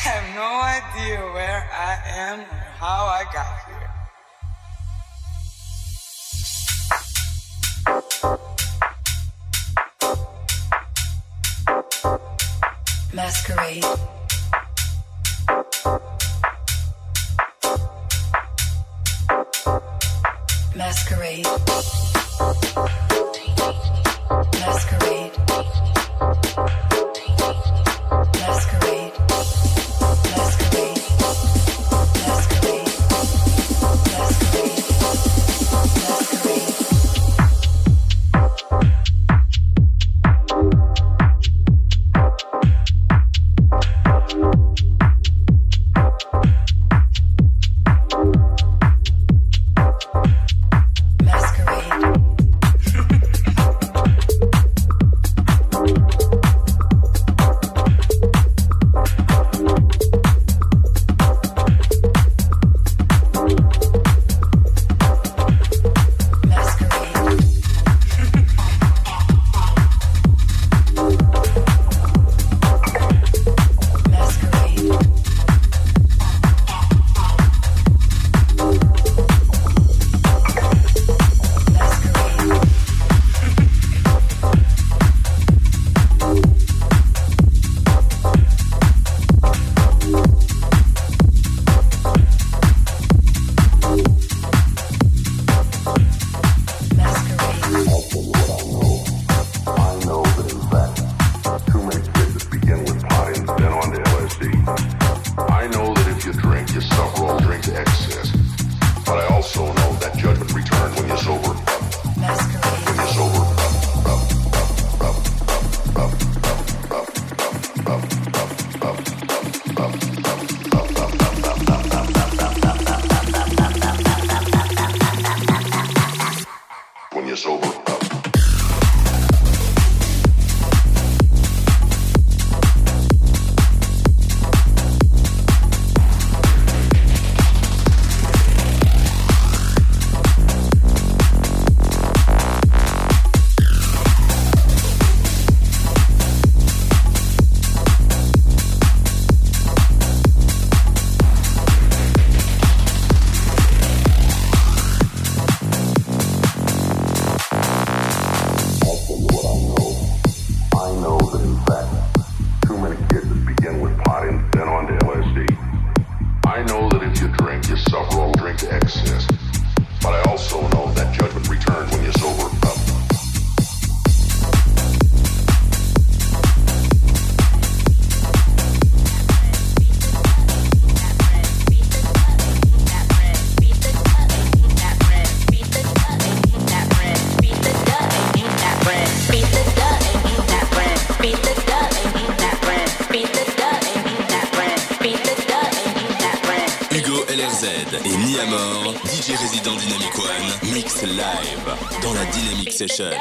have no idea where I am or how I got here. Masquerade. should.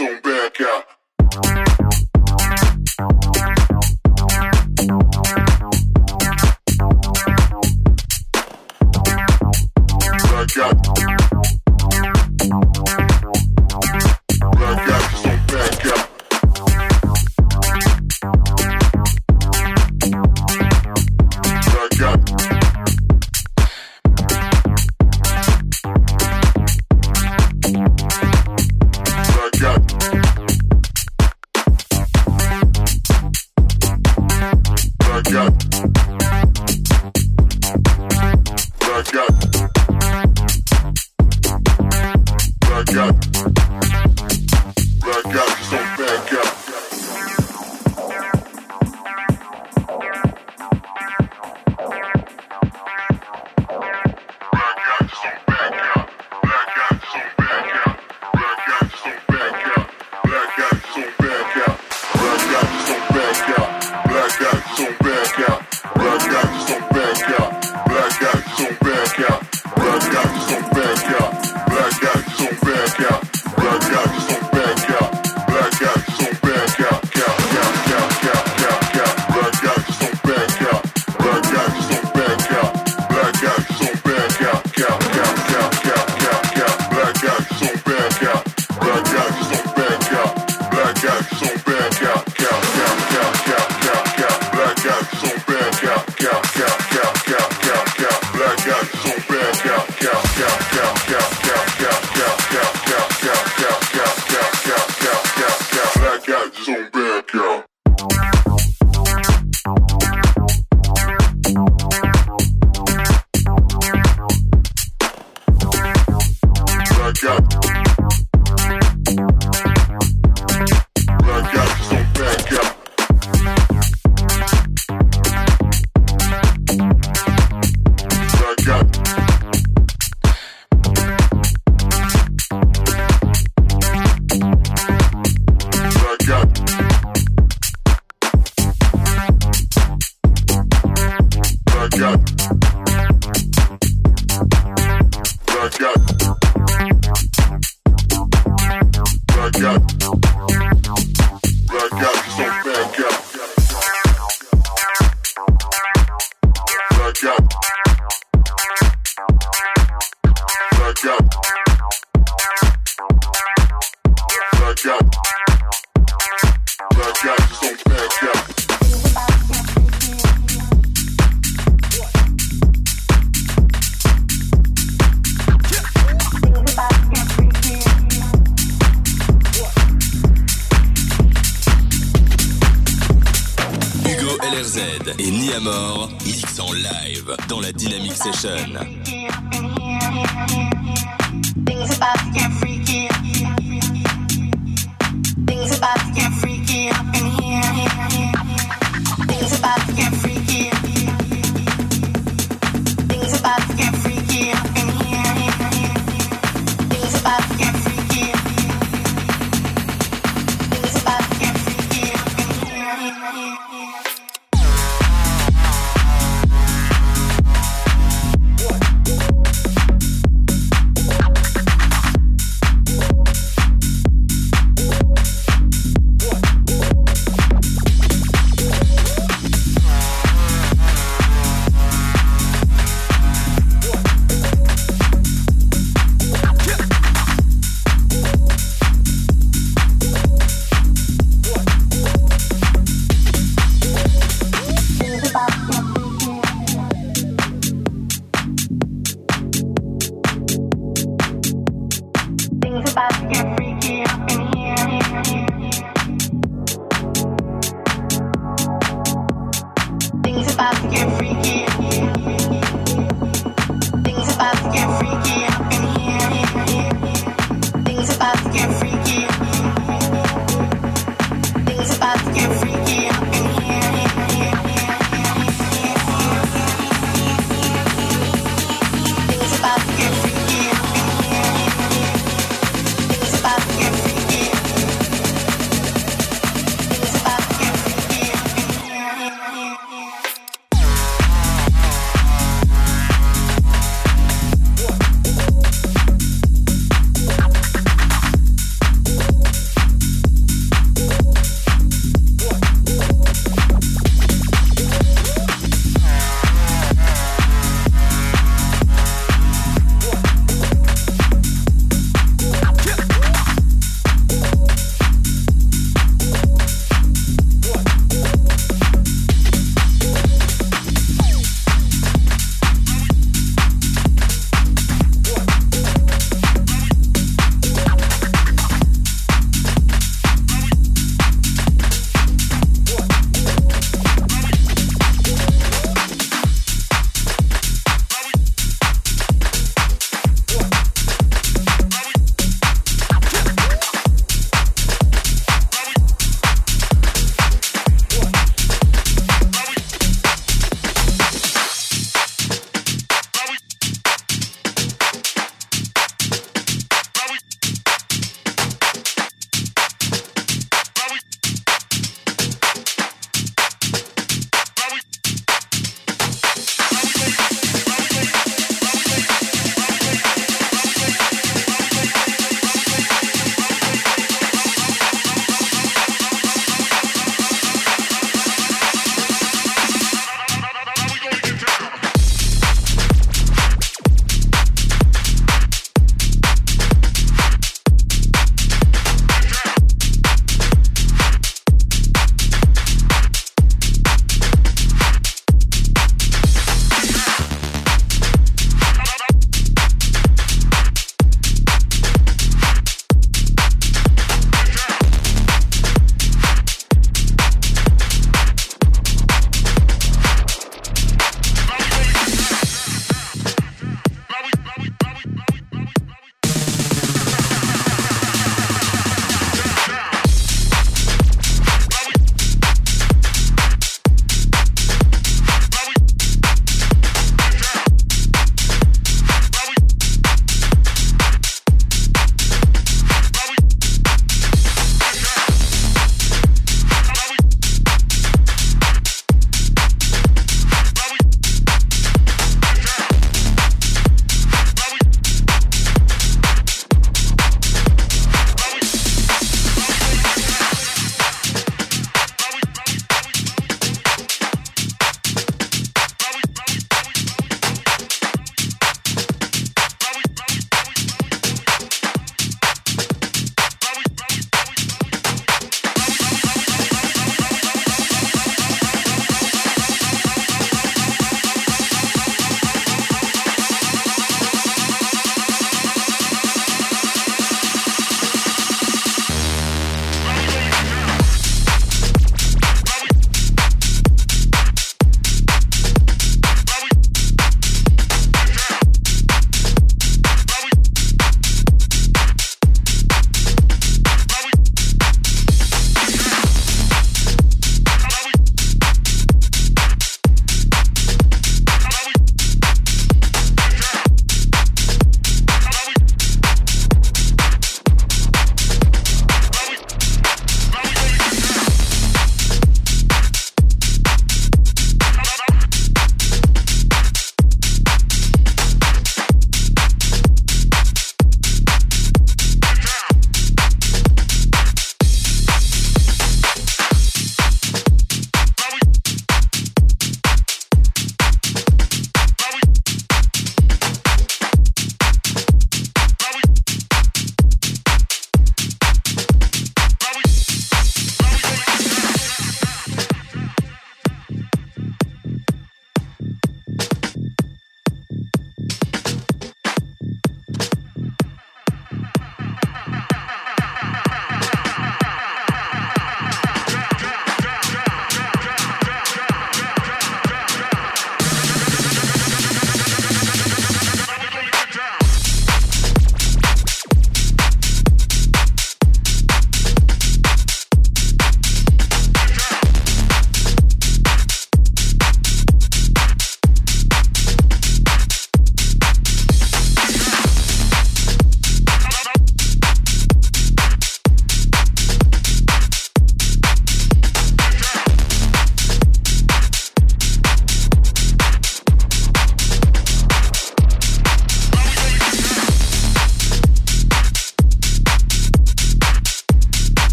on back out. back out.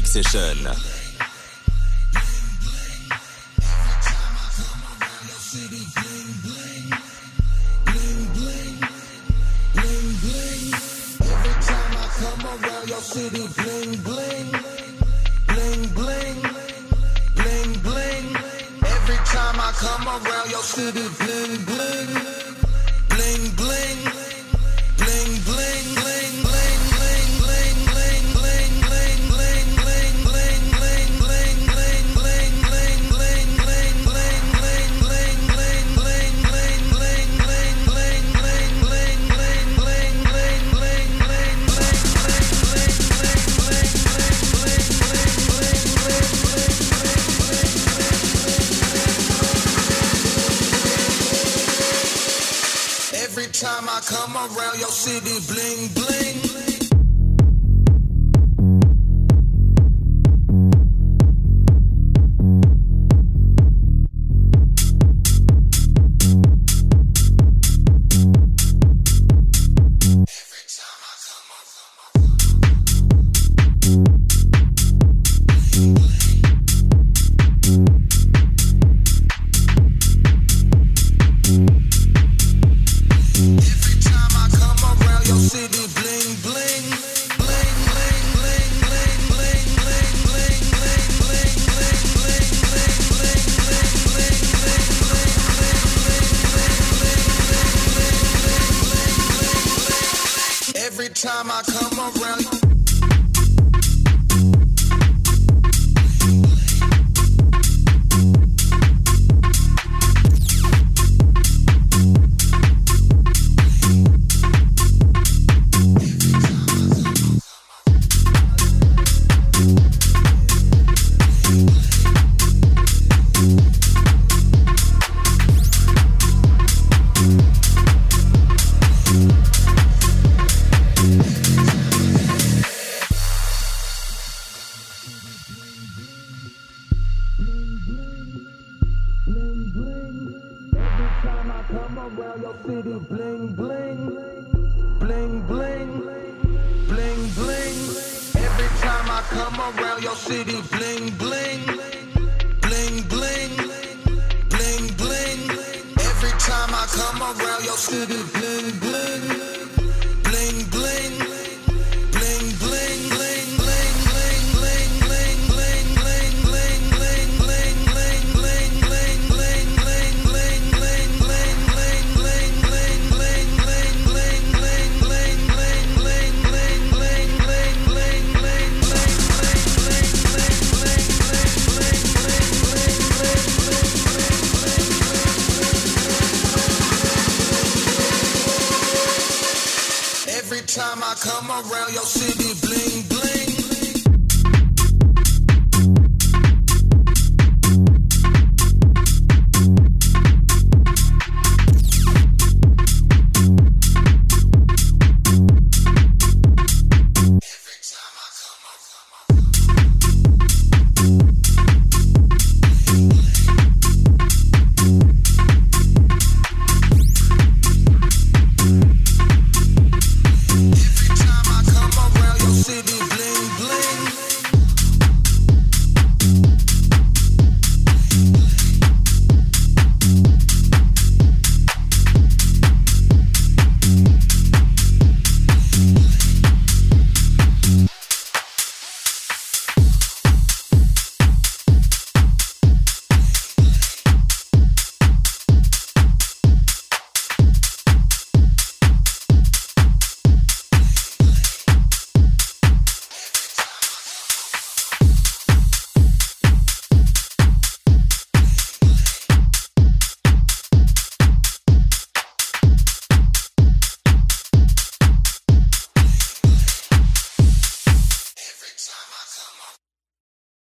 Big Session. city bling bling bling bling bling bling every time i come around your city bling bling Come around your city, bling bling.